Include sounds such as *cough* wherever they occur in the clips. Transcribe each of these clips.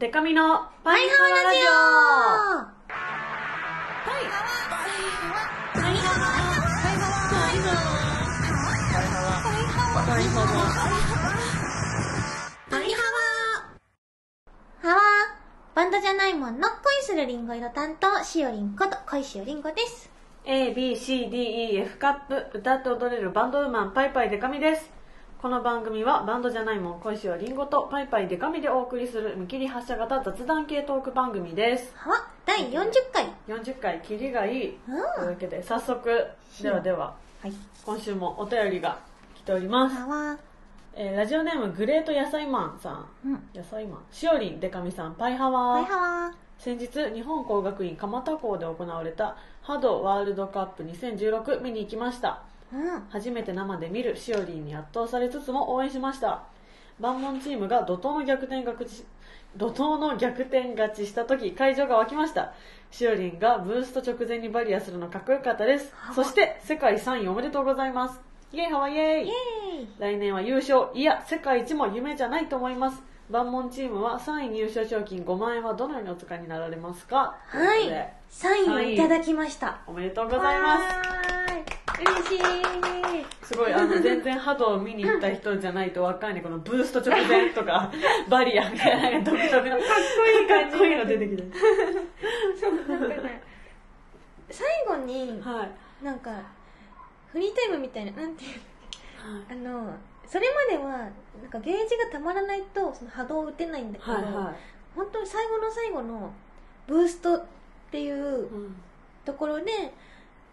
デカミのパイハワラジオ。パイパイハワ。パリハワ。ハワ。バンドじゃないもんの恋するリンゴ色担当、しおりんこと恋しおりんごです。A, B, C, D, E, F カップ歌って踊れるバンドウーマンパイパイデカミですこの番組はバンドじゃないもん恋しはリンゴとパイパイデカミでお送りする見切り発車型雑談系トーク番組です。ハワ第40回。40回切りがいい。うん。というわけで早速ではでははい。今週もお便りが来ております、ハワえーラジオネームグレート野菜マンさん。うん。野菜マン。しおりんデカミさんパイハワー。パイハワ先日日本工学院蒲田校で行われたハドワールドカップ2016見に行きましたうん。初めて生で見るしおりんに圧倒されつつも応援しました。万門チームが怒涛の逆転勝ち怒涛の逆転勝ちした時会場が沸きました。しおりんがブースト直前にバリアするのかっこよかったです。そして世界3位おめでとうございます。イエイハワイ。エイイェーイ。来年は優勝。いや世界一も夢じゃないと思います。万門チームは3位入賞賞金5万円はどのようにお使いになられますか？ということで。サインをいただきました。おめでとうございます。す。嬉しい。すごいあの全然ハドを見に行った人じゃないとわかんない。このブースト直前とか *laughs* バリアみたいな独特のかっこいい感じ。かっこいいの出てきてそう、なんかね、最後に、はい。なんか、フリータイムみたいな、なんていうあの、それまでは、なんかゲージがたまらないと、その波動を打てないんだけど、はいは本当に最後の最後のブーストっていうところで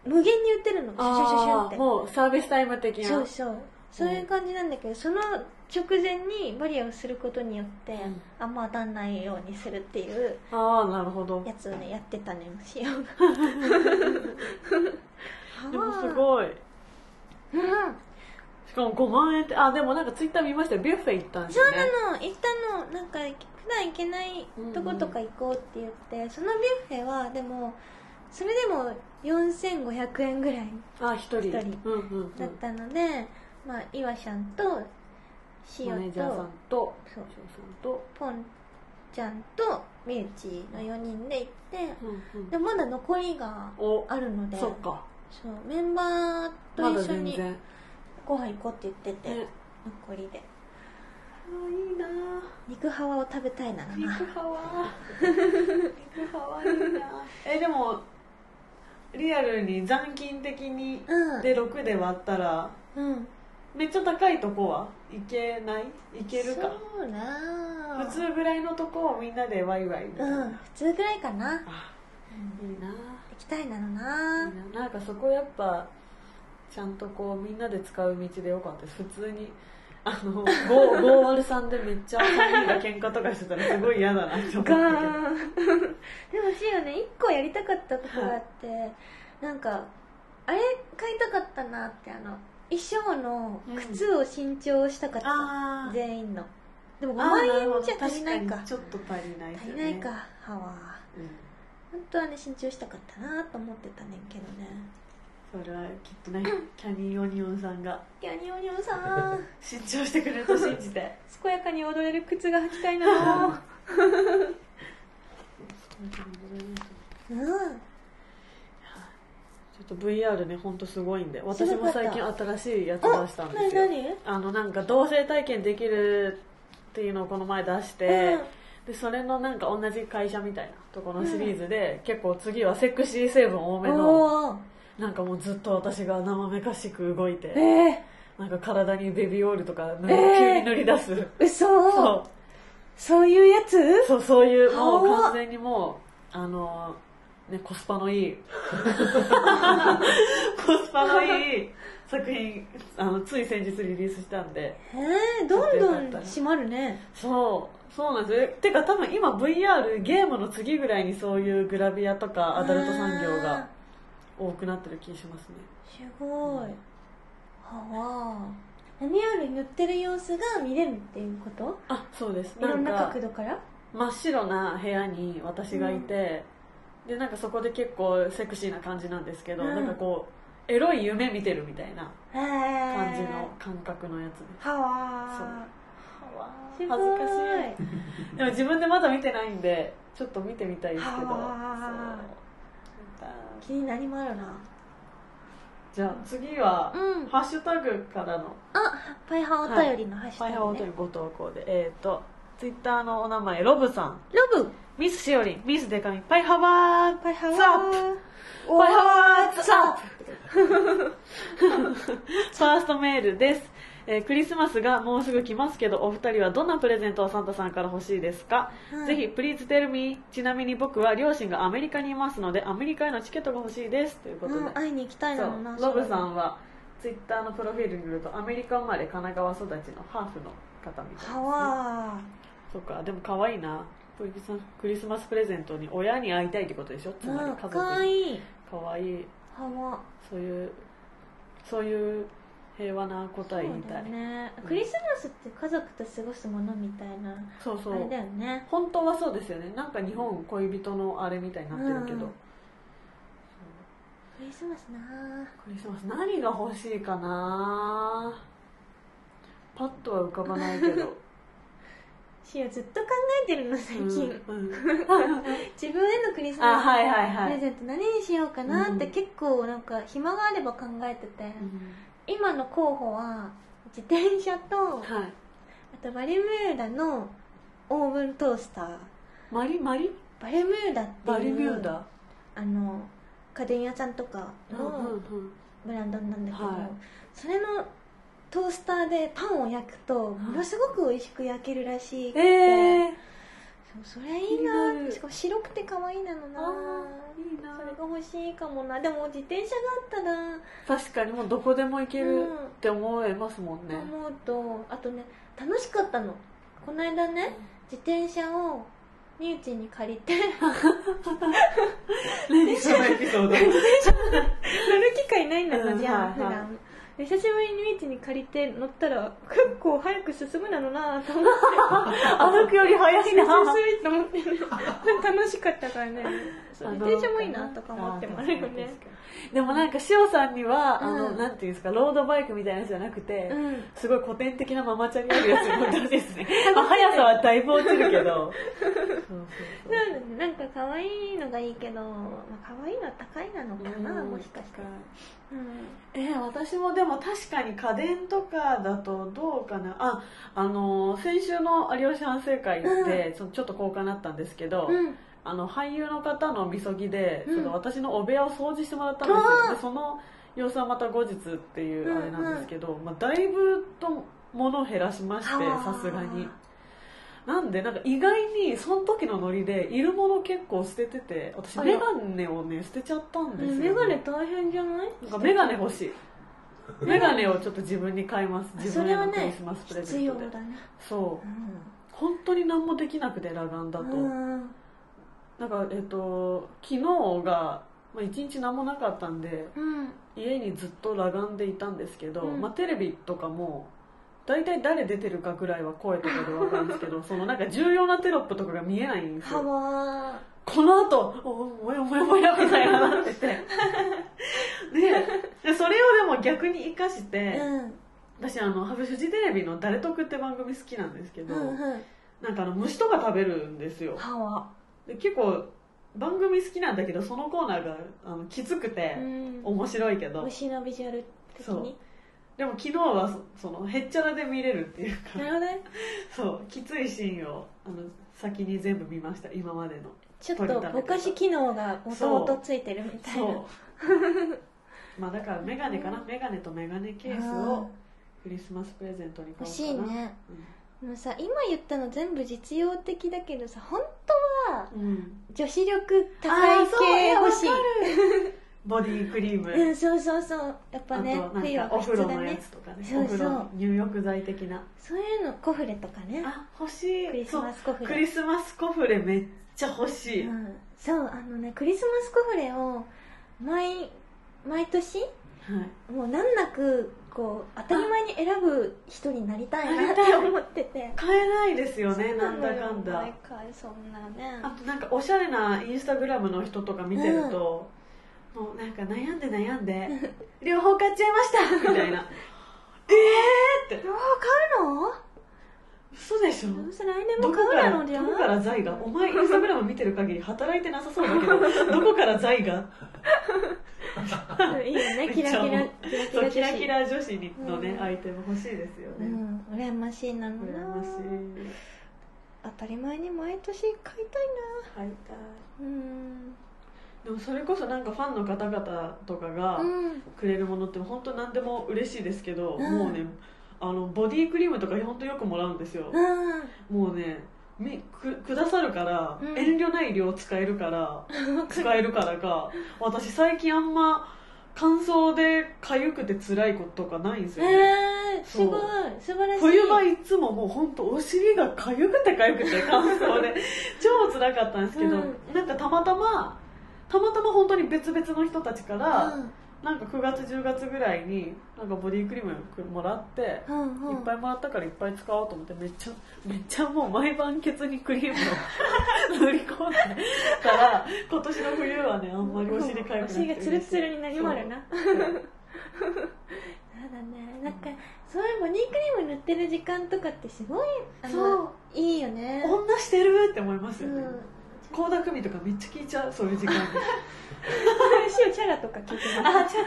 無限に打てるの。シュシュシュシュって。もうサービスタイム的な。そうそう。そういう感じなんだけど、その直前にバリアをすることによって、ん。あんま当たんないようにするっていうああなるほど。やつをねやってたねしよう *laughs* でもすごい。うん。しかも5万円ってあでもなんかツイッター見ましたよ。ビュッフェ行ったんですそうねなの。行ったの。なんか普段行けないとことか行こうって言って、そのビュッフェはでもそれでも4500円ぐらい。あ一人。だったので、まあ岩ちゃんとしおマネージャーさんととそう。しおさんと。ポンちゃんとみゆちの4人で行ってうんうん。でもまだ残りがおあるので。そっか。そう。メンバーとまだ一緒にご飯行こうって言ってて、ね残りで。あいいな。肉ハワを食べたいなら肉なハワ。*laughs* 肉ハワいいな。えでもリアルに残金的にうん。で6で割ったらうん。めっちゃ高いとこは？いけない？いけるか？そうな。普通ぐらいのとこをみんなでワイワイみたいな、うん。普通ぐらいかな、あいいな。行きたいなのいいな。ななんかそこやっぱちゃんとこうみんなで使う道でよかった。です普通にあの503でめっちゃ3人が喧嘩とかしてたらすごい嫌だなって思ったけど。*laughs* ガーンでもしよね一個やりたかったことがあって、なんかあれ買いたかったなってあの衣装の靴を新調したかった、あー。全員の。でも5あー万円じゃ足りないか。確にちょっと足りないね。足りないか歯は。うん。本当はね新調したかったなと思ってたねんけどねそれはきっとねキャニーオニオンさんがギャニオニオンさん。新調してくれると信じて。健やかに踊れる靴が履きたいな。うん。ちょっと VR ね本当すごいんで。私も最近新しいやつ出したんですよ。何何？あのなんか同性体験できるっていうのをこの前出して、でそれのなんか同じ会社みたいなところのシリーズで、結構次はセクシー成分多めのなんかもうずっと私が生めかしく動いて、ええなんか体にベビーオイルとか塗りえー。急に塗り出す、嘘。そう。そういうやつ？そうそういうもうはあ完全にもうあのねコスパのいい。*laughs* コスパのいい作品あのつい先日リリースしたんで。えー、どんどん閉まるね。そうそうなんですよ。てか多分今 VR ゲームの次ぐらいにそういうグラビアとかアダルト産業が多くなってる気がしますね。すごい。はわ。何より塗ってる様子が見れるっていうこと？あそうです。いろんなか角度から？真っ白な部屋に私がいて、でなんかそこで結構セクシーな感じなんですけど、うん。なんかこうエロい夢見てるみたいな感じの感覚のやつです。はわそう。恥ずかしごい。いでも自分でまだ見てないんでちょっと見てみたいですけど。そう気になりまるな。じゃあ次は、うん。ハッシュタグからの。あパイハお便りのハッシファイュタグ、ね。ハーお便りご投稿で。えっ、ー、とツイッターのお名前ロブさん。ロブ。ミスしおりん。ミスデカミパイハワー。パイハワー。プ。パイハワーザップ。*laughs* ファーストメールです、えークリスマスがもうすぐ来ますけどお二人はどんなプレゼントをサンタさんから欲しいですか、はい。ぜひプリーズテルミー。ちなみに僕は両親がアメリカにいますのでアメリカへのチケットが欲しいです。ということで、うん、会いに行きたいそなロブさんはツイッターのプロフィールによるとアメリカ生まれ神奈川育ちのハーフの方みたいです、ね、そうか。でも可愛いな。クリスマスクリスマスプレゼントに親に会いたいってことでしょ？つまり家族かわにいい。可愛い。はわそういうそういう平和な答え言いたい。ね。クリスマスって家族と過ごすものみたいなそうそう。あれだよね。本当はそうですよね。なんか日本恋人のあれみたいになってるけど、うん。クリスマスなクリスマス何が欲しいかなパッとは浮かばないけど。*laughs* しおずっと考えてるの最近、うんうん。*laughs* 自分へのクリスマスあはいはいはい。プレゼント何にしようかなってうん。結構なんか暇があれば考えてて、うん今の候補は自転車とあはい。とバルミューダのオーブントースター。マリマリ？バルミューダっていうバリミューダ？あの家電屋さんとかのブランドなんだけど、はい。それのトースターでパンを焼くとものすごく美味しく焼けるらしいえー、それいいなしかも白くて可愛いなのないいな。それが欲しいかもな。でも自転車だったら。確かにもうどこでも行けるうん。って思えますもんね、思うと。あとね楽しかったの。この間ね自転車をみゆちに借りて。*laughs* 何そのエピソード。*laughs* 乗る機会ないんだうんじゃん、はい普段。で久しぶりにみゆちに借りて乗ったら結構早く進むなのなと思って。歩くより早いな。スイと思って楽しかったからね。そう自転車もいいなとか思ってもあるよねでもなんか塩さんには、あのうんなんていうんですかロードバイクみたいなやつじゃなくて、うん。すごい古典的なママチャリあるやつに乗ってほしいですね、*laughs* まあ、速さはだいぶ落ちるけど。*laughs* そうなんか可愛いのがいいけど、まあ、可愛いのは高いなのかな、うんもしかして、うん、えー私もでも確かに家電とかだとどうかな。ああの先週の有吉反省会で、そのちょっと交換になったんですけど、うんあの俳優の方のみそぎで、うん。その私のお部屋を掃除してもらったんですよ。でその様子はまた後日っていううんあれなんですけど、まあ、だいぶと物を減らしましてさすがに。なんでなんか意外にその時のノリでいるもの結構捨ててて私メガネをね捨てちゃったんですよ、ね、メガネ大変じゃない？なんかメガネ欲しい。メガネをちょっと自分に買います。自分へのクリスマスプレゼ必ントで、要だね。そう。本当に何もできなくて裸眼だと、うんなんかえっと昨日が、まあ、一日何もなかったんでうん。家にずっと裸眼でいたんですけど、うん。まあ、テレビとかも大体誰出てるかぐらいは声とかで分かるんですけど *laughs* そのなんか重要なテロップとかが見えないんですはよわこの後おもやもやもやみたいななって。て *laughs* ででそれをでも逆に生かして、ーうん。私あのフジテレビの「誰得」って番組好きなんですけど、うんうん。なんかあの虫とか食べるんですよ。はわで結構番組好きなんだけどそのコーナーがあのきつくてうん。面白いけど、虫のビジュアル的そう。にでも昨日はそそのへっちゃらで見れるっていうか。なるほどね。*laughs* そう。きついシーンをあの先に全部見ました。今までの。ちょっとぼかし機能がもともとついてるみたいな。そう。*laughs* まあだからメガネかな。メガネとメガネケースをクリスマスプレゼントに買おうかな。欲しいね。うん。あのさ今言ったの全部実用的だけどさ本当はうん。女子力高い系欲しい。*laughs* ボディクリーム、うんそうそうそう。やっぱね冬はお風呂のやつとかね。そうそう。入浴剤的な。そういうのコフレとかね。あ欲しい。クリスマスコフレ。クリスマスコフレめっちゃ欲しい、うん、そうあのねクリスマスコフレを毎毎年はい。もう難なくこう当たり前に選ぶ人になりたいなって思ってて。買えないですよねなんだかんだ。毎回そんなね。あとなんかおしゃれなインスタグラムの人とか見てると、もうなんか悩んで悩んで両方買っちゃいましたみたいな。*laughs* えーって。両方買うの？嘘でしょ？どうせ来年も買うだろうじゃん。どこから財が？お前インスタグラム見てる限り働いてなさそうだけど *laughs* どこから財が？*laughs* いいよね。*laughs* キラキラキラキラ女子。にのね、うん。アイテム欲しいですよね、うん羨ましいな。の羨なましい。当たり前に毎年買いたい買いたい。なうん。でもそれこそなんかファンの方々とかがうん。くれるものって本当何でも嬉しいですけど、うん。もうねあのボディクリームとか本当よくもらうんですよ、うん。もうねみくくださるから、うん。遠慮ない量使えるから *laughs* 使えるからか私最近あんま乾燥で痒くて辛いこととかないんですよ、ね。えー、すごい素晴らしい。冬場いつももう本当お尻が痒くて痒くて乾燥で。*laughs* 超辛かったんですけど、うん。なんかたまたまたまたま本当に別々の人たちから、うんなんか9月10月ぐらいになんかボディクリームもらって、うんうん。いっぱいもらったからいっぱい使おうと思ってめっちゃめっちゃもう毎晩ケツにクリームを *laughs* 塗り込んでたら今年の冬はねあんまりお尻痒くなくてお尻がツルツルになりまるな。そうだね。なんかそういうボディクリーム塗ってる時間とかってすごいあのそう。いいよね。女してるって思いますよね。うん倖田來未とかめっちゃ聞いちゃうそういう時間。にシュチャラとか聞いてます。あ、ちゃ、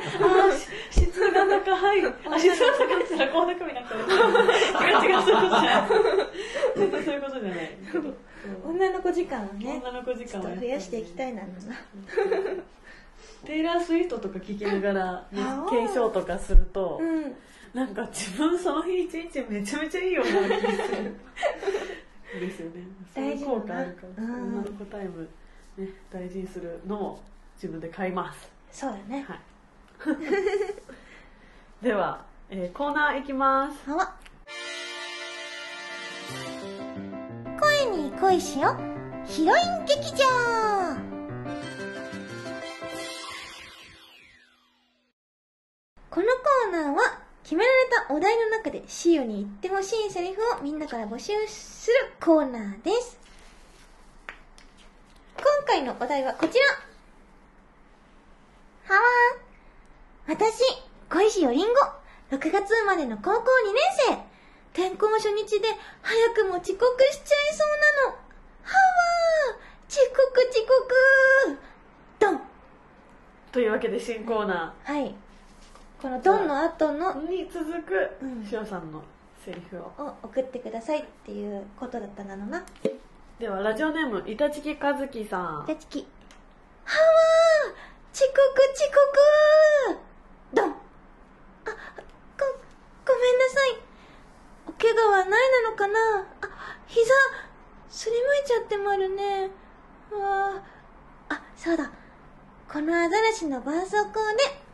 あ、し質が高い。*laughs* あ、質が高いったら、倖田來未なんか。*laughs* 違う違う、そういうことじゃない。絶対そういうことじゃない。女の子時間をね女の子時間はっと増やしていきたいなの。なテイラー・スウィフトとか聴きながら、ねあ、継承とかすると、うん。なんか自分その日一日めちゃめちゃいいような気がする。ですよね。そういう効果あるから、女の子タイム、ね、大事にするのも自分で買います。そうだねはい。*laughs* では、えーコーナーいきます。は声に恋しよヒロイン劇場このコーナーは決められたお題の中でシオに言ってほしいセリフをみんなから募集するコーナーです。今回のお題はこちら。はわーん。私、小石よりんご、6月生まれの高校2年生。転校初日で早くも遅刻しちゃいそうなの。はわー遅刻遅刻。ドン。というわけで新コーナはい。このドンの後のーに続くうんしおさんのセリフを。を送ってくださいっていうことだったなのな。では、ラジオネーム、板チキ和樹さん。でちき。はわー遅刻遅刻ドンあ、ご、ごめんなさい。お怪我はないなのかなあ、膝、すりむいちゃってまるね。うわあ、あ、そうだ。このアザラシの絆創膏で、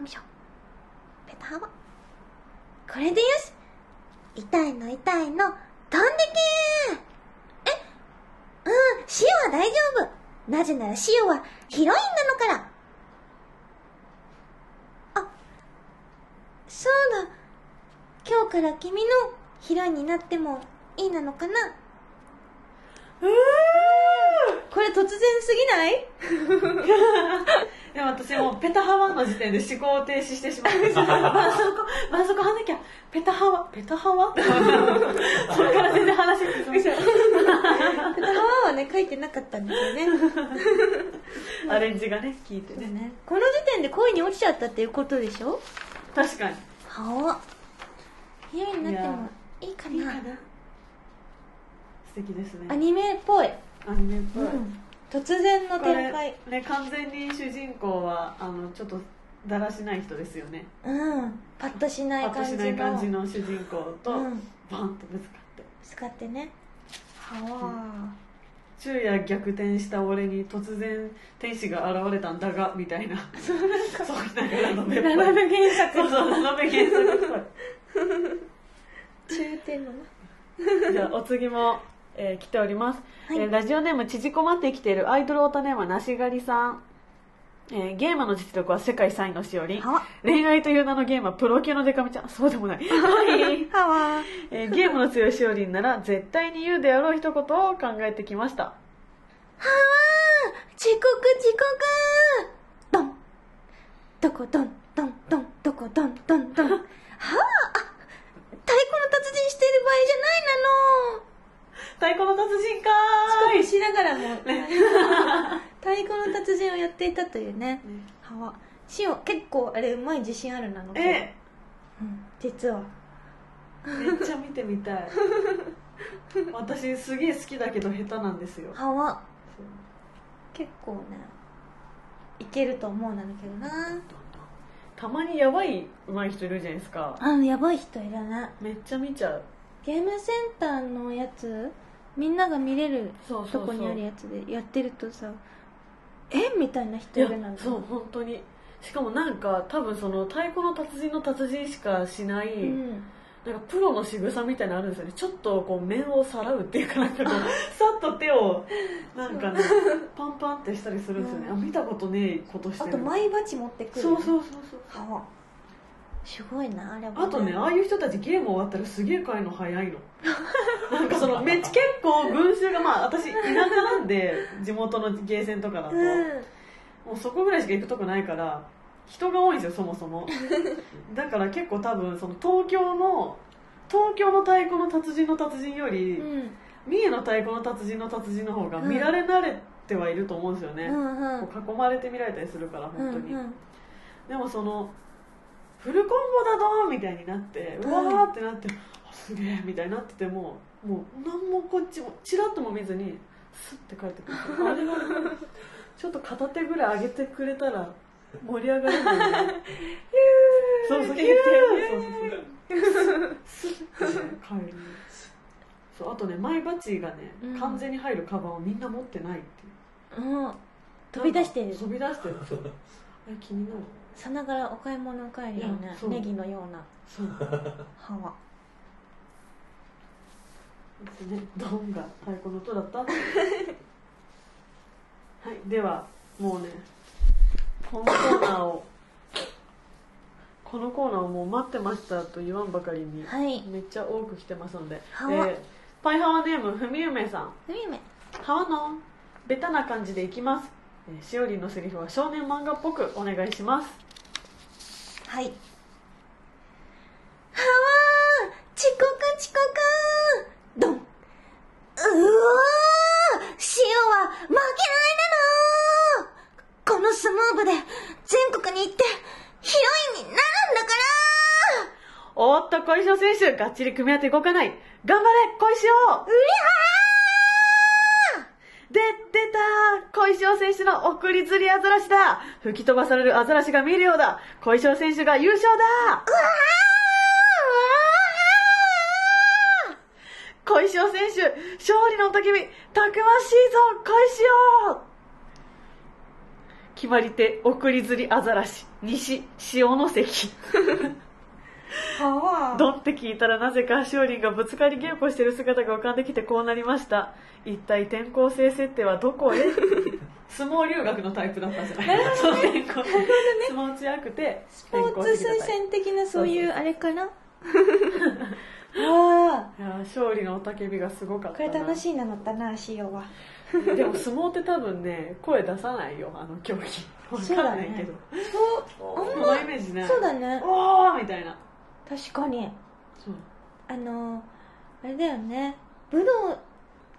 よいしょ。ペタハワ。これでよし。痛いの痛いの、飛んでけーうん、シオは大丈夫。なぜならシオはヒロインなのから。あ、そうだ。今日から君のヒロインになってもいいなのかなうーこれ突然すぎない？*laughs* でも私もうペタハワの時点で思考停止してしまって。絆創膏絆創膏貼んなきゃ。ペタハワ？ペタハワ？*laughs* それから全然話進みペタハワはね、書いてなかったんですよね。*laughs* アレンジがね聞いてね。ね。この時点で恋に落ちちゃったっていうことでしょ？確かに。はあ。ヒロインになってもいいかな。素敵ですね。アニメっぽい。アニメっぽい、うん。突然のこ展開れ。ね完全に主人公はあのちょっとだらしない人ですよねうん。パッとしないパッとし感じの。ない感じの主人公と、うん。バンとぶつかって使ってね。は昼夜逆転した俺に突然天使が現れたんだがみたいなそうなんかラノベっぽいラノベ原作そうそうラノベ原作っぽいあ。中点のな。じゃあお次も、えー来ております、はい。えーラジオネーム縮こまってきているアイドルオタネームはなしがりさん、えーゲームの実力は世界3位のしおり恋愛という名のゲームはプロ級のデカミちゃん。そうでもない、はい。*laughs* はわ。えーゲームの強いしおりんなら絶対に言うであろう一言を考えてきました。はわ。遅刻遅刻。ドン。どこドンドンドンどこドンドンドンはわ。あの達人してる場合じゃないなの太鼓の達人かーい。しながらも、*laughs* 太鼓の達人をやっていたというね、ハワ。シオ、結構あれ、うまい自信あるなの。えうん、実は。めっちゃ見てみたい。*laughs* 私すげえ好きだけど下手なんですよ。ハワ。結構ね、いけると思うんだけどな。たまにやばい上手い人いるじゃないですか。あ、やばい人いるね。めっちゃ見ちゃう。ゲームセンターのやつ、みんなが見れるとこにあるやつでやってるとさ、え？みたいな人いるなんて。そう本当にしかもなんか多分その太鼓の達人の達人しかしない、うん。なんかプロの仕草みたいなのあるんですよねちょっとこう面をさらうっていうかなんかこう *laughs* さっと手をなんかねパンパンってしたりするんですよね、うんあ見たことねえことしてるあと、マイバチ持ってくる。そうそうそうそうハワ。すごいな、あれは、あとねああいう人たちゲーム終わったらすげえ帰るの早いの。*laughs* なんかそのめっちゃ結構群衆がまあ私田舎なんで地元のゲーセンとかだと、うん。もうそこぐらいしか行くとこないから人が多いんですよそもそも。*laughs* だから結構多分その東京の東京の太鼓の達人の達人より、うん。三重の太鼓の達人の達人の方が見られ慣れてはいると思うんですよね、うんうん。こう囲まれて見られたりするから本当に、うんうん。でもそのフルコンボだどーみたいになってうわーってなって、あすげえみたいになっててももう何もこっちもチラッとも見ずにスッて帰ってくる。あれはちょっと片手ぐらい上げてくれたら盛り上がるのにそうそう *laughs* ヒューそうそうそうスッてね帰る。そうあとねマイバチがね、うん。完全に入るカバンをみんな持ってないっていう。うん。飛び出してる。飛び出してる *laughs* そうあれ気になる。さながらお買い物帰りよねネギのようなそう。歯は。ですねドンが太鼓の音だった？*laughs* はいではもうねこのコーナーをこのコーナーをもう待ってましたと言わんばかりに、はい。めっちゃ多く来てますので、えーパイハワネームふみゆめさん。ふみめ。ハワのベタな感じでいきます、えーしおりんのセリフは少年漫画っぽくお願いします。はい。はわー遅刻遅刻ドン。うわー塩は負けないなのこの相撲部で全国に行ってヒロインになるんだからおっと小石尾選手がっちり組み合って動かない。頑張れ小石尾。うりで、出た小石尾選手の送り釣りアザラシだ。吹き飛ばされるアザラシが見えるようだ。小石尾選手が優勝だ。小石尾選手、勝利のたけび、たくましいぞ小石尾決まり手、送り釣りアザラシ、西、潮の関。ドンって聞いたらなぜか勝利がぶつかり稽古してる姿が浮かんできてこうなりました。一体転校生設定はどこへ？*laughs* 相撲留学のタイプだったんじゃない。*laughs* そう。転校相撲強くてスポーツ推薦的なそういうあれかな？*laughs* あ。いや勝利の雄たけびがすごかっあこれ楽しいなのったな塩は。でも相撲って多分ね声出さないよあの競技。わかんないけど。そうそのイメージない。そうだね。おーみたいな確かに。そう。あのあれだよね。武道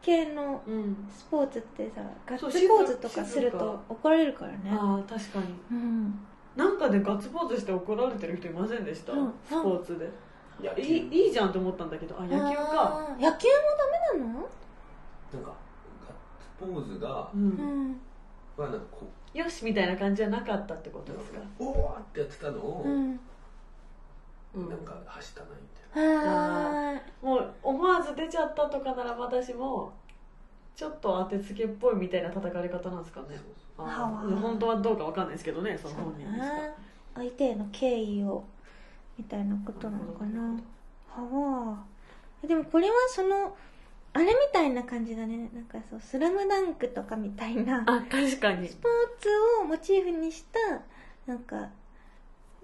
系のうん。スポーツってさガッツポーズとか静すると怒られるからね。ああ確かに。うん。なんかでガッツポーズして怒られてる人いませんでした、うん。スポーツで。いやいいいいじゃんと思ったんだけど。あ野球か。あー。野球もダメなの？なんかガッツポーズがう、うん。んまあなんかこよしみたいな感じじゃなかったってことですか、うおーってやってたのを、うんうんなんか走ったなみたいはー。いもう思わず出ちゃったとかなら私もちょっと当てつけっぽいみたいな叩かれ方なんですかな、ね本当はどうかわかんないですけどねその本人ですか。ね相手への敬意をみたいなことなのかな。はわでもこれはそのあれみたいな感じだね。なんかそう「スラムダンクとかみたいな。あ確かに。スポーツをモチーフにしたなんか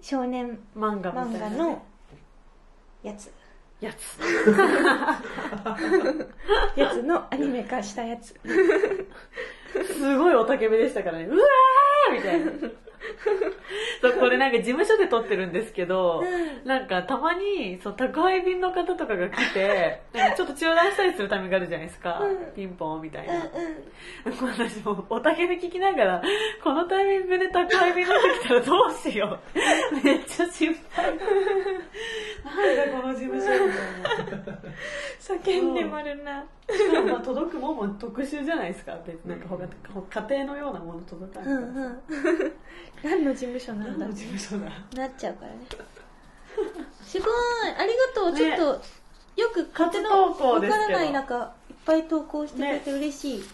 少年漫画み漫画のやつ。やつ。*laughs* やつのアニメ化したやつ。*laughs* すごい雄たけびでしたからね。うわーみたいなそうこれなんか事務所で撮ってるんですけど、うん。なんかたまにそう宅配便の方とかが来て *laughs* なんかちょっと中断したりするタイミングがあるじゃないですか、うん。ピンポンみたいうんな、私もおたけで聞きながらこのタイミングで宅配便の人来たらどうしよう。*laughs* めっちゃ心配。なんだこの事務所みたいな。*laughs* 叫んでもるな。しかもまあ届くもんも特殊じゃないですか。別になんか他家庭のようなもの届かないからさ、うんうん。何の事務所なんだなっちゃうからね。*laughs* すごい。ありがとう、ね。ちょっとよく勝手の初投稿わからない中いっぱい投稿してくれて嬉しい、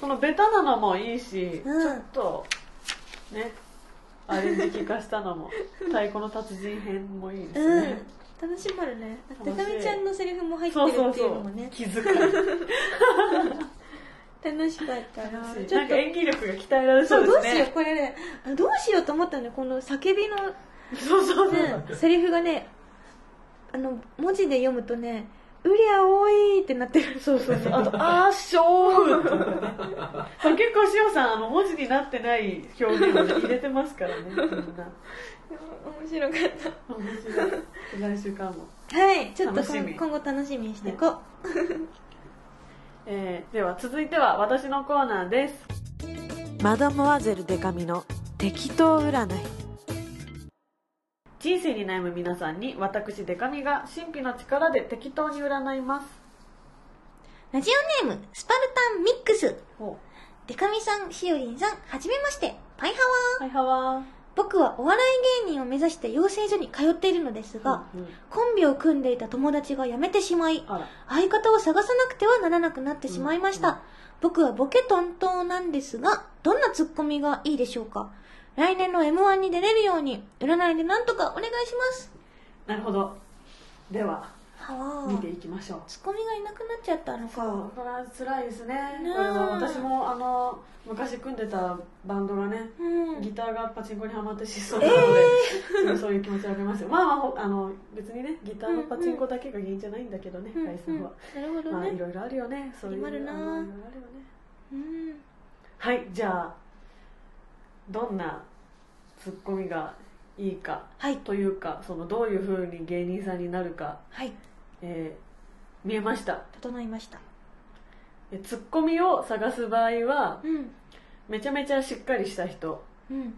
このベタなのもいいし、うん。ちょっとねアレンジ聞かしたのも *laughs* 太鼓の達人編もいいですうん。ね、楽しまるね。楽しい。たかみちゃんのセリフも入ってるってそうそうそういう。のもね気遣い楽しかったな。ちょっと。なんか演技力が鍛えられそそううですね。どうしようこれね。あどうしようと思ったのこの叫びの。そうそうそう、ね、セリフがねあの文字で読むとね「うりゃ多い」ってなってる。そうそうそう。あと「あーしょう」とかねそう結構しおさんあの文字になってない表現を、ね、入れてますからねみんな。面白かっ面白い。来週からも。たはいちょっと今後楽しみにしていこう、えーでは続いては私のコーナーです。マダモアゼルデカミの適当占い。人生に悩む皆さんに私デカミが神秘の力で適当に占います。ラジオネームスパルタンミックス。ほデカミさんしおりんさんはじめまして。パイハワー。はいはわ僕はお笑い芸人を目指して養成所に通っているのですが、うんうん。コンビを組んでいた友達が辞めてしまい相方を探さなくてはならなくなってしまいました、うんうん。僕はボケトントンなんですがどんなツッコミがいいでしょうか？来年の m 1に出れるように占いでなんとかお願いします。なるほど。では見ていきましょう。ツッコミがいなくなっちゃったのか。そうこれは辛いですね。これは私もあの昔組んでたバンドがねうん。ギターがパチンコにはまって失踪なので、すごいそういう気持ちわかります。よまあまあほあの別にねギターのパチンコだけが原因じゃないんだけどね、うん解散は、なるほどね、まあいろいろあるよね。そういうあるな。あのいろいろあるよね。うん。はいじゃあどんなツッコミがいいかはい。というかそのどういうふうに芸人さんになるか、はいえー見えました。整いました。えツッコミを探す場合はうん。めちゃめちゃしっかりした人。うん。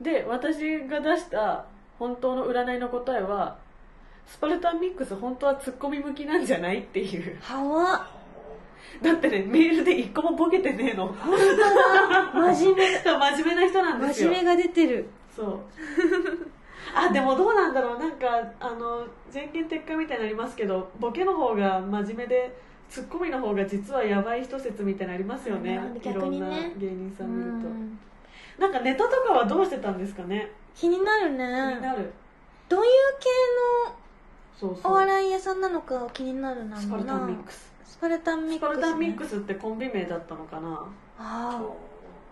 で私が出した本当の占いの答えはスパルタンミックス本当はツッコミ向きなんじゃないっていう。はわ。だってねメールで一個もボケてねえの。本当だ。真面目。*laughs* 真面目な人なんですよ。真面目が出てる。そうあでもどうなんだろう。なんかあの全権撤回みたいになりますけどボケの方が真面目でツッコミの方が実はやばい人説みたいなのありますよね。うんいろんな芸人さん見ると。うん。なんかネタとかはどうしてたんですかね？気になる気にねなる。どういう系のお笑い屋さんなのか気になるな。スパルタンミックス。スパルタンミックス、ね、スパルタンミックスってコンビ名だったのかな、ああ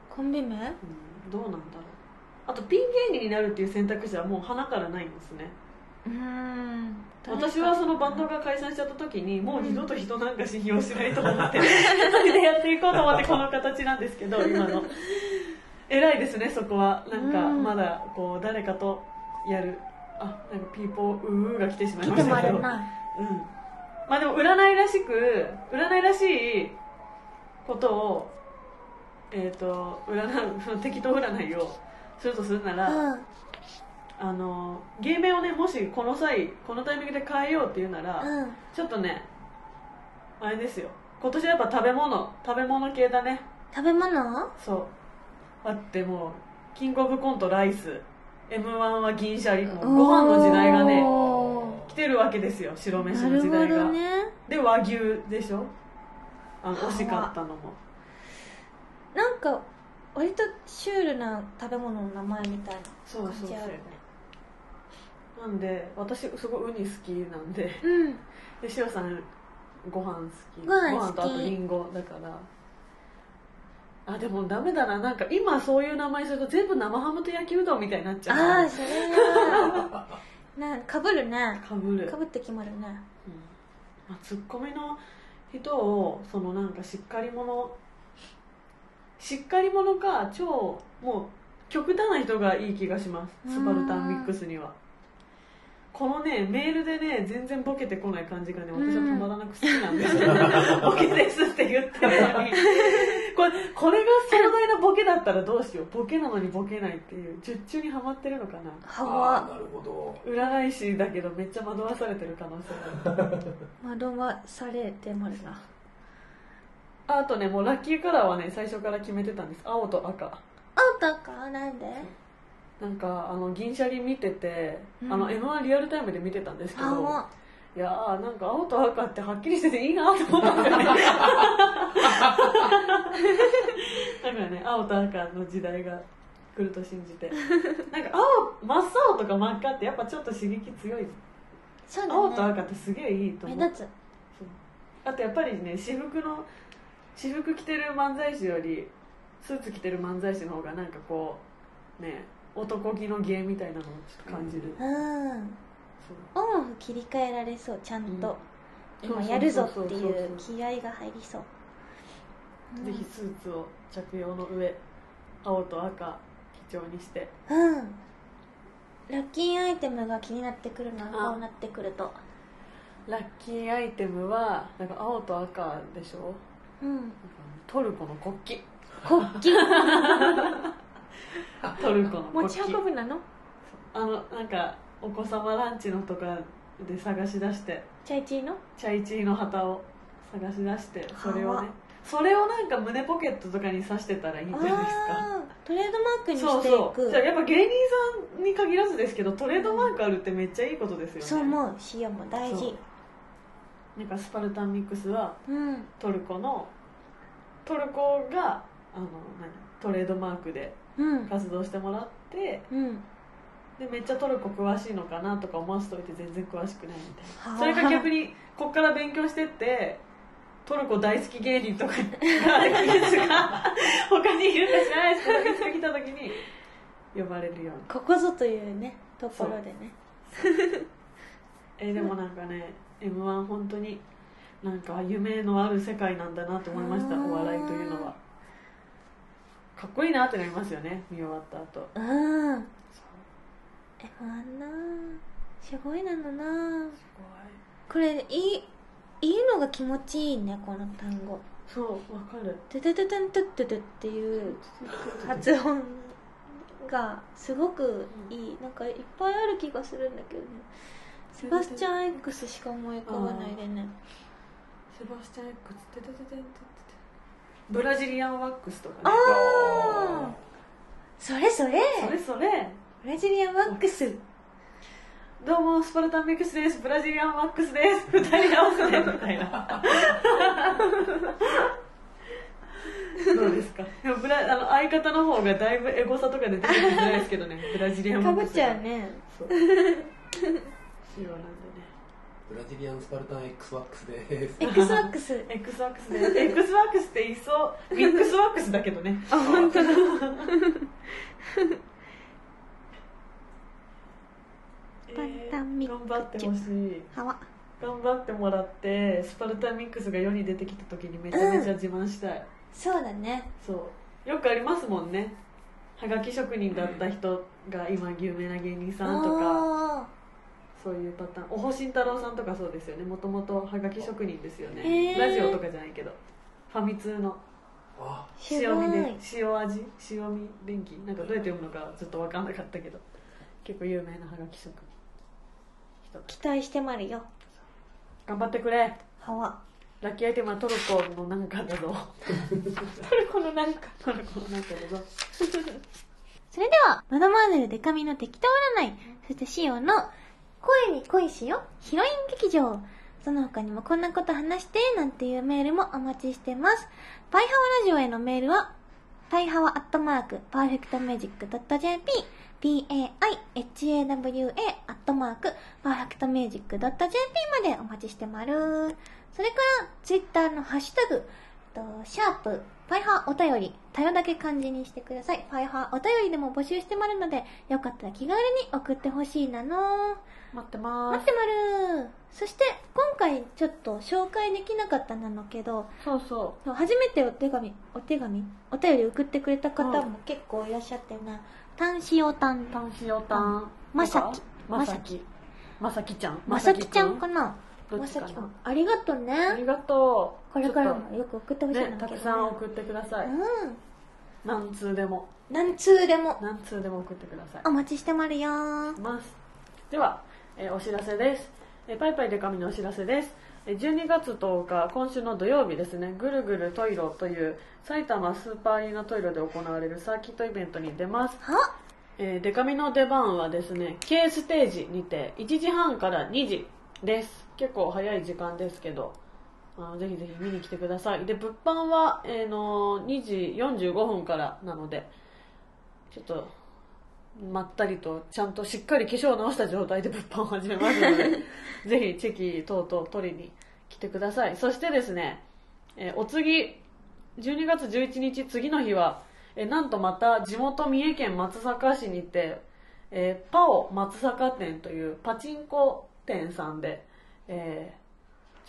コンビ名？うん、どうなんだろうあとピン芸人になるっていう選択肢はもう鼻からないんですね。うーん。私はそのバンドが解散しちゃった時にもう二度と人なんか信用しないと思って *laughs* 一人でやっていこうと思ってこの形なんですけど今の。偉いですねそこは。なんかうん。まだこう誰かとやる。あなんかピーポーうーが来てしまいましたけど。うん。まあでも占いらしく占いらしいことをえっ、と占うその *laughs* 適当占いをするとするなら、うん。あの芸名をねもしこの際このタイミングで変えようっていうなら、うん。ちょっとねあれですよ。今年はやっぱ食べ物食べ物系だね。食べ物？そう。だってもうキングオブコントライス。m 1は銀シャリもうご飯の時代がねお来てるわけですよ。白ー飯の時代が、どね。で和牛でしょ？あ惜しかったのも。なんか割とシュールな食べ物の名前みたいなそうそうそう感じある。ねなんで私すごいウニ好きなんで。うん。でしおさんご飯好き。ご飯とあとリンゴだから。あでもダメだな。なんか今そういう名前すると全部生ハムと焼きうどんみたいになっちゃうああそれは。*laughs* なかぶるね。かぶる、うんかぶって決まるね。まあ、ツッコミの人をそのなんかしっかり者しっかり者か超もう極端な人がいい気がします。スパルタンミックスには。このねメールでね全然ボケてこない感じがね私はたまらなく好きなんですよ、*laughs* ボケですって言ってるのに。*laughs* これこれが壮大なボケだったらどうしよう。ボケなのにボケないっていう。術中にはまってるのかな。あはわーなるほど。占い師だけどめっちゃ惑わされてる可能性がある。惑わされてまるなああとねもうラッキーカラーはね最初から決めてたんです。青と赤。あったかなんで？なんかあの銀シャリ見てて、うん。あの m 1リアルタイムで見てたんですけど青いやーなんか青と赤ってはっきりしてていいなと思ったんですよね。*laughs* だからね青と赤の時代が来ると信じて。なんか青真っ青とか真っ赤ってやっぱちょっと刺激強い。そうだね。青と赤ってすげえいいと思う。目立つ。あとやっぱりね私服の私服着てる漫才師よりスーツ着てる漫才師の方がなんかこうね男気の芸みたいなのをちょっと感じる、うん。オンオフ切り替えられそうちゃんと、うん。今やるぞっていそう気合が入りそう。うん。ぜひスーツを着用の上青と赤基調にして。うん。ラッキーアイテムが気になってくるなあ。こうなってくると。ラッキーアイテムはなんか青と赤でしょ？うん。トルコの国旗。国旗。*laughs* トルコの国持ち旗運ぶなの？あのなんかお子様ランチのとかで探し出して。チャイチーの？チャイチーの旗を。探し出してそれをはね。それをなんか胸ポケットとかに刺してたらいいんじゃないですか。トレードマークにしていく。そうじゃあやっぱ芸人さんに限らずですけどトレードマークあるってめっちゃいいことですよね。そう思う。塩も大事なんかスパルタンミックスはうん。トルコのトルコがあの何？トレードマークでうん。活動してもらってうん。でめっちゃトルコ詳しいのかなとか思わせといて全然詳しくないみたいはあ。なそれか逆にこっから勉強してってトルコ大好き芸人とかが *laughs* 他にいるんじゃないですか見つけ来た時に呼ばれるように。ここぞというねところでねえーでもなんかね m 1本当になんか夢のある世界なんだなと思いましたうんお笑いというのは。かっこいいなってなりますよね見終わった後。うん。F1 なすごいなのな。すこれいいいいのが気持ちいいねこの単語。ごいそうわかる「トゥトゥトゥトゥントゥットゥトゥ」っていう発音がすごくいい。なんかいっぱいある気がするんだけどねセバスチャン X しか思い浮かばないでね。セバスチャン X てててててててブラジリアンワックスとかあねあそれそれ。それそれ。ブラジリアンワックス。どうもスパルタンミックスです。ブラジリアンワックスです。二人合わせてみたいな。どうですか？でもブラあの相方の方がだいぶエゴサとかで出てくるんじゃないですけどね。ブラジリアンワかぶっックスちゃうね。そう仕様なんでね。ブラジリアンスパルタン X ワックスで。す X ワックス。X ワックスで。X ワックスって言いそう。ミックスワックスだけどね。あ本当だ。ス *laughs* パルタンミックス。頑張ってほしい。頑張ってもらってスパルタンミックスが世に出てきた時にめちゃめちゃ自慢したい、そうだね。そう。よくありますもんね。はがき職人だった人が今有名な芸人さんとか。あそういうパターン。おほしんたろうさんとかそうですよね。もともとはがき職人ですよね。ラジオとかじゃないけど。ファミ通の。塩味で塩味？塩味電気？なんかどうやって読むのかずっと分かんなかったけど。結構有名なはがき職人。期待してまるよ。頑張ってくれ。はわ。ラッキーアイテムはトルコのなんかだぞ。*laughs* トルコのなんか。トルコのなんかだぞ。*laughs* それでは、マダマーゼルデカミの適当占い、そしてシオの声に恋しよ、ヒロイン劇場。その他にもこんなこと話して、なんていうメールもお待ちしてます。パイハワラジオへのメールは、パイハワアットマーク、パーフェクトメジック .jp、p-a-i-h-a-w-a アットマーク、パーフェクトメジック .jp までお待ちしてまる。それから、ツイッターのハッシュタグ、と、シャープ、ファイハーお便り、たよだけ漢字にしてください。ファイハーお便りでも募集してまるので、よかったら気軽に送ってほしいなの。待ってまーす。待ってまるそして、今回ちょっと紹介できなかったなのけど、そうそそう初めてお手紙、お手紙お便り送ってくれた方うん。も結構いらっしゃったよな。タンシオタン。う。タンシオタン。まさき。まさき。まさきちゃん。まさきちゃんかな？まさきくん。ありがとうあねり。がとう。これからもよく送ってほしいとね。た。くさん送ってください。うん。何通でも。何通でも。何通でも送ってください。お待ちしてまるよます。では、えーお知らせです、えーパイパイデカミのお知らせです。えー12月10日今週の土曜日ですね。ぐるぐるトイロという埼玉スーパーアリーナトイロで行われるサーキットイベントに出ます。は？えーデカミの出番はですね K ステージにて1時半から2時です。結構早い時間ですけどあのぜひぜひ見に来てください。で物販は、えーの2時45分からなのでちょっとまったりとちゃんとしっかり化粧を直した状態で物販を始めますので *laughs* ぜひチェキ等々取りに来てください。そしてですね、えーお次12月11日次の日はえーなんとまた地元三重県松阪市にて、えーパオ松阪店というパチンコ店さんで、えー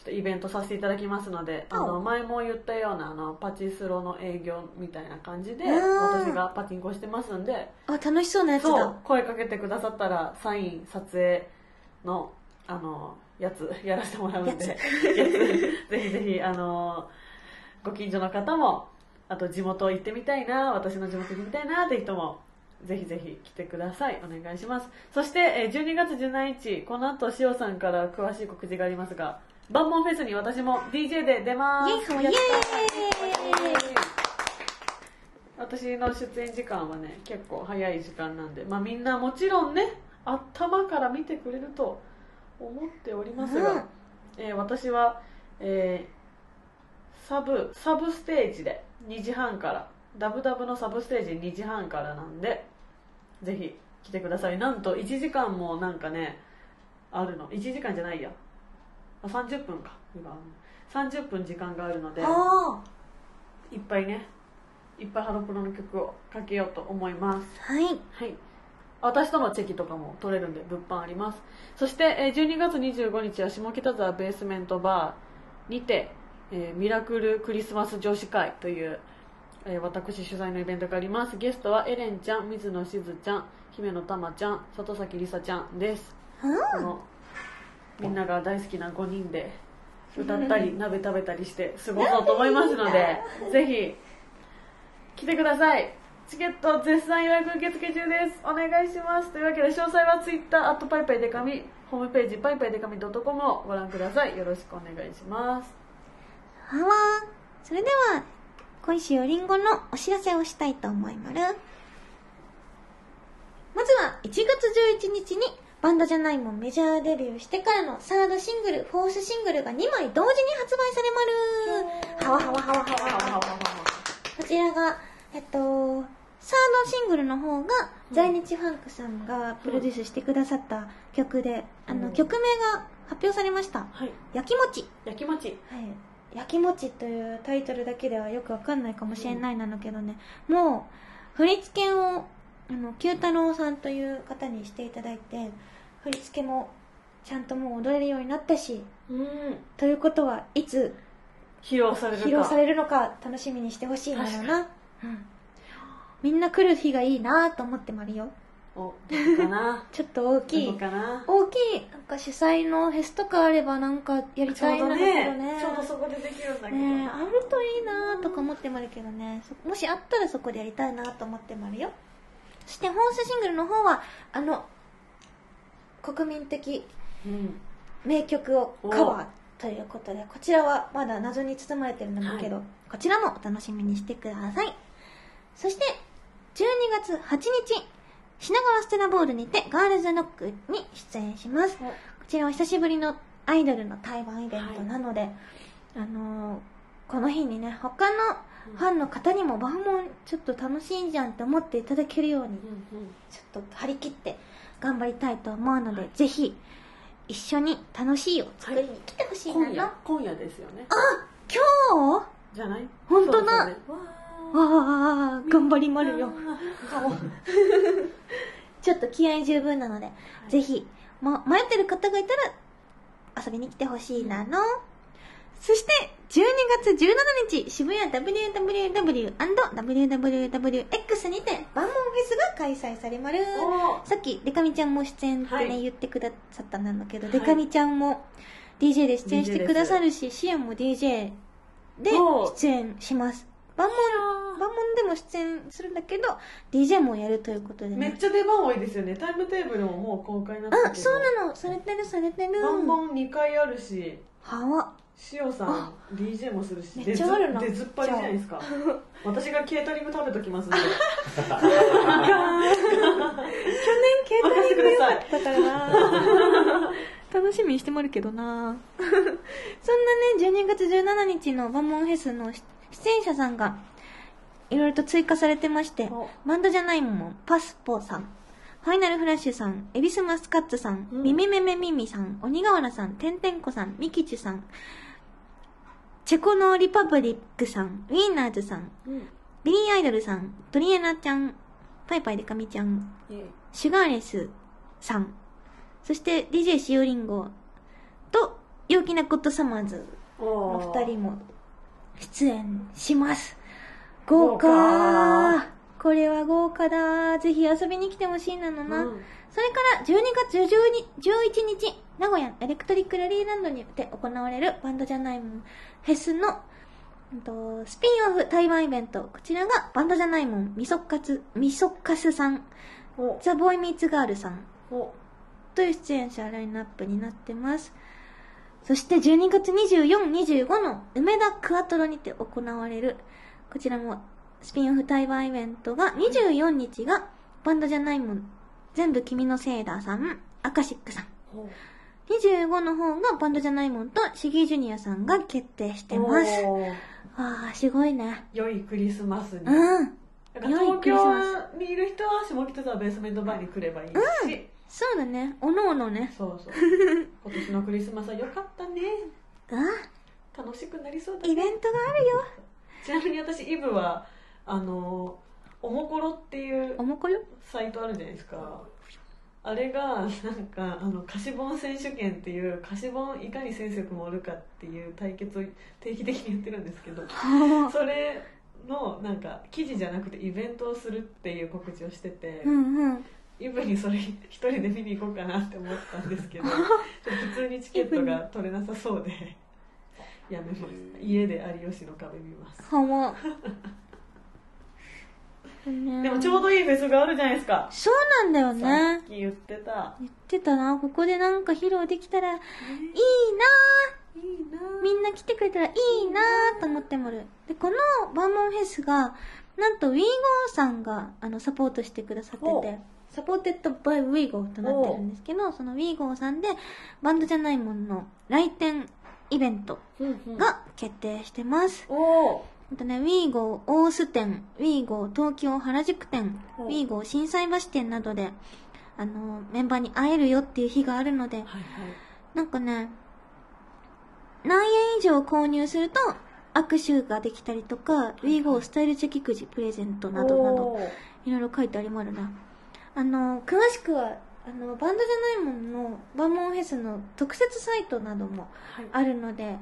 ちょっとイベントさせていただきますのであの前も言ったようなあのパチスロの営業みたいな感じでうん。私がパチンコしてますんであ楽しそうなやつそうだ声かけてくださったらサイン撮影のあのやつやらせてもらうんでぜひぜひあのご近所の方もあと地元行ってみたいな私の地元行ってみたいなって人もぜひぜひ来てください。お願いします。そしてえー12月17日この後塩さんから詳しい告知がありますが万門フェスに私も DJ で出ます。イエイ私の出演時間はね結構早い時間なんで、まあ、みんなもちろんね頭から見てくれると思っておりますが、うん。えー私は、えーサブサブステージで2時半からダブダブのサブステージ2時半からなんでぜひ来てください。なんと1時間もなんかねあるの。1時間じゃないやあ30分か。今。30分時間があるので。あいっぱいね。いっぱいハロプロの曲をかけようと思います。あはい。はい。私とのチェキとかも取れるんで物販あります。そしてえー12月25日は下北沢ベースメントバーにて、えーミラクルクリスマス女子会という、えー私主催のイベントがあります。ゲストはエレンちゃん水野しずちゃん姫野たまちゃん里崎りさちゃんです。このみんなが大好きな5人で歌ったり鍋食べたりして過ごそうと思いますのでぜひ来てください。チケット絶賛予約受付中です。お願いします。というわけで詳細は Twitter パイパイデカミホームページパイパイデカミ .com をご覧ください。よろしくお願いします。はわ。それでは今週おりんごのお知らせをしたいと思いまるまずは1月11日にバンドじゃないもん。メジャーデビューしてからのサードシングルフォースシングルが2枚同時に発売されまる。はわはわはわはわはわこちらがえっとサードシングルの方が在日ファンクさんがプロデュースしてくださった曲で、あのうん。曲名が発表されました。はい「焼きもち」焼きもちはい、焼きもちというタイトルだけではよくわかんないかもしれないなのけどね、もう振り付けをあの九太郎さんという方にしていただいて振り付けもちゃんともう踊れるようになったしうん。ということはいつ披露されるか。披露されるのか楽しみにしてほしいな。のな、うん、みんな来る日がいいなと思ってまるよ。おかな？*laughs* ちょっと大きい。かな？大きい。なんか主催のフェスとかあればなんかやりたいんだけどね。ね。ちょうどそこでできるんだけど、ねえあるといいなとか思ってもあるけどね。そもしあったらそこでやりたいなと思ってもあるよ。そして本スシングルの方はあの国民的うん。名曲をカバーということでこちらはまだ謎に包まれてるんだけど、はい。こちらもお楽しみにしてください。そして12月8日品川ステラボールにてガールズノックに出演します。こちらは久しぶりのアイドルの対バンイベントなので、あのーこの日にね他のファンの方にもバンモンちょっと楽しいじゃんって思っていただけるようにちょっと張り切って頑張りたいと思うので、はい。ぜひ一緒に楽しいを作りに来てほしいな。の、今夜。今夜ですよね。今日？じゃない？本当だ。ねわあ頑張りまるよ。顔。*laughs* ちょっと気合十分なので、い。ぜひ、ま、迷ってる方がいたら遊びに来てほしいなのそして12月17日渋谷 www&wwwx にてバンモンフェスが開催されまるおさっきデカミちゃんも出演ってね、はい。言ってくださったんだけど、はい。デカミちゃんも DJ で出演してくださるしシアンも DJ でお出演します。バンモンバンモンでも出演するんだけど DJ もやるということでね。めっちゃ出番多いですよね。タイムテーブルももう公開になったけど。あそうなの。されてるされてる。バンバン2回あるし。はわ塩さん DJ もするしめっちゃあるな。出ずっぱりじゃないですか。私がケータリング食べときますんで。去年ケータリング良かったからな。*laughs* 楽しみにしてもらうけどな。そんなね12月17日のバンモンフェスの出演者さんがいろいろと追加されてましてお。バンドじゃないもんパスポさん。ファイナルフラッシュさん、エビスマスカッツさん、うん。ミメメメミミさん、鬼瓦さん、てんてんこさん、ミキチュさん、チェコのリパブリックさん、ウィーナーズさん、うん。ビリーアイドルさん、トリエナちゃん、パイパイデカミちゃん、シュガーレスさん、そして DJ しおりんごと、陽気なゴッドサマーズのお二人も出演します。豪華。これは豪華だ。ぜひ遊びに来てほしいなのな。うん。それから12月12 11日、名古屋エレクトリックラリーランドにて行われるバンドじゃないもんフェスのうんとスピンオフ対バンイベント。こちらがバンドじゃないもん、みそかつ、みそかすさん、おザ・ボーイ・ミーツ・ガールさんおという出演者ラインナップになってます。そして12月24、25の梅田クアトロにて行われる、こちらもスピンオフ対バンイベントが24日がバンドじゃないもん、全部君のせいださん、アカシックさん。お25の方がバンドじゃないもんとシギージュニアさんが決定してます。おわあ、すごいね。良いクリスマスにうん。東京にいる人は下北沢ベースメントバーに来ればいいし、そうだね。おのおのね。そうそう *laughs* 今年のクリスマスは良かったねあ、楽しくなりそうだねイベントがあるよ。ちなみに私イブはあのおもころっていうおもこよ。サイトあるじゃないですかあれがなんかあの貸し本選手権っていう貸し本いかに先生もおるかっていう対決を定期的にやってるんですけど *laughs* それのなんか記事じゃなくてイベントをするっていう告知をしてて、うんうん。イブにそれ一人で見に行こうかなって思ったんですけど *laughs* 普通にチケットが取れなさそうでやめます。家で有吉の壁見ますででもちょうどいいフェスがあるじゃないですか。そうなんだよさねっ。き言ってた。言ってたな。ここでなんか披露できたらいいな。いいな。みんな来てくれたらいいなと思ってまる。で、このバンもんフェスが、なんと WeGo さんがあのサポートしてくださってお。て、 supported by WeGo となってるんですけど、その WeGo さんでバンドじゃないもんの来店イベントが決定してます。おおあとね、WeGo 大須店、WeGo 東京原宿店、お WeGo 心斎橋店などで、あの、メンバーに会えるよっていう日があるので、はいはい。なんかね、何円以上購入すると握手ができたりとか、WeGo スタイルチェキくじプレゼントなどなど、いろいろ書いてありますな。あの、詳しくは、あの、バンドじゃないもんの、バンモンフェスの特設サイトなどもはい。あるので、えっ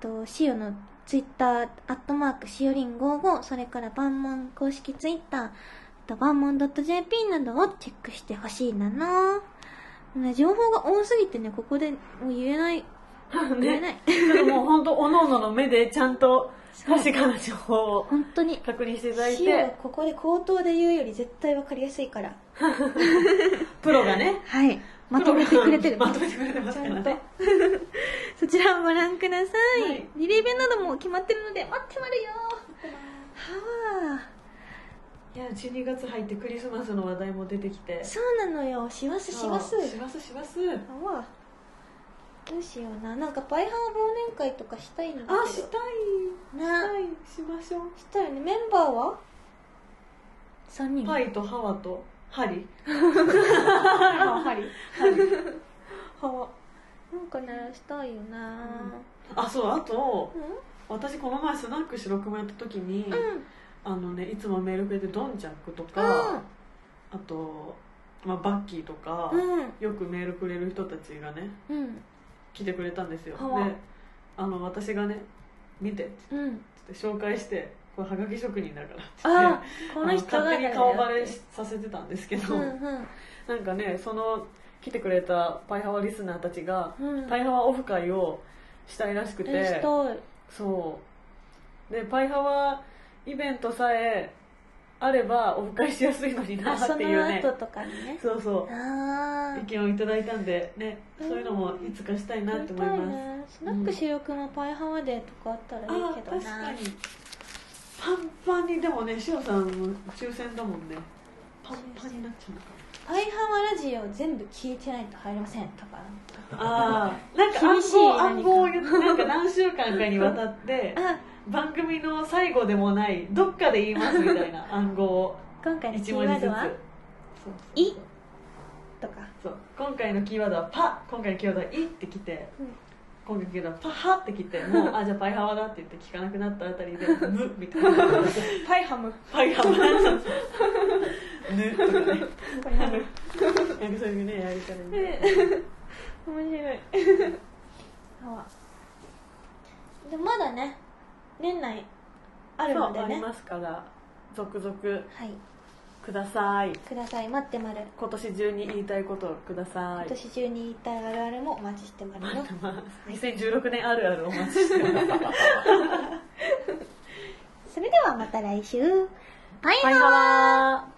と、シオのツイッター、アットマーク、しおりん55、それからバンモン公式ツイッター、あとバンモン .jp などをチェックしてほしいなの。ね、情報が多すぎてね、ここでもう言えない、*laughs* 言えなねい。*laughs* もう本当おのおのの目でちゃんと確かな情報を本当に。確認していただいてここで口頭で言うより絶対わかりやすいから。*laughs* プロがねはい。まとめてくれてる。*laughs* まとめてくれてますからね *laughs* そちらをご覧ください。はいリレー弁なども決まってるので待ってまるよ。はあ。いや12月入ってクリスマスの話題も出てきてそうなのよ。師走師走。そうしますしますはあ。どうしような。なんかパイハー忘年会とかしたいんだけど。あしたいなしたいしましょうしたよね。メンバーは ?3 人。パイとハワとハリハリ。ハワなんかね、したいよな。あそうあとうん？私この前スナック白熊やった時に、うん。あのねいつもメールくれてドンジャックとか、うん。あと、まあ、バッキーとか、うん。よくメールくれる人たちがねうん。来てくれたんですよ。はあ。であの私がね見てってうん。言って紹介してこれはがき職人だからってあ言ってこの人勝手に顔バレさせてたんですけど、うんうん。なんかねその来てくれたパイハワリスナーたちが、うん。パイハワオフ会をしたいらしくて、えしたい。そう。でパイハワイベントさえあればオフ会しやすいのになっていうね。の後とかにね。そうそう。意見をいただいたんでねうんそういうのもいつかしたいなって思います、ねスナック主力のパイハワデーとかあったらいいけどな。確かにパンパンにでもねしおさん抽選だもんね。パンパンになっちゃうのかパイハワラジオ全部聞いてないと入れませんとかああなんか暗号暗号を言ってなんか何週間かにわたってあ *laughs* 番組の最後でもないどっかで言いますみたいな暗号を。今回のキーワードは？そう「い」とか。そう。今回のキーワードは「パ」今回のキーワードは「い」ってきて、うん今回のキーワードは「パハ」ってきてもうあじゃあパイハワだって言って聞かなくなったあたりで「*laughs* む」みたいな。パイハム。パイハワそうそうぬとかね。パイハム。なんかそういうねやり方に面白い。*laughs* でまだね年内あるのでね。そうありますから。続々。はいください。ください。待ってまる今年中に言いたいことをください。今年中に言いたいあるあるもお待ちしてまるよ2016年あるあるお待ちしてます。*laughs* それではまた来週。バイバイ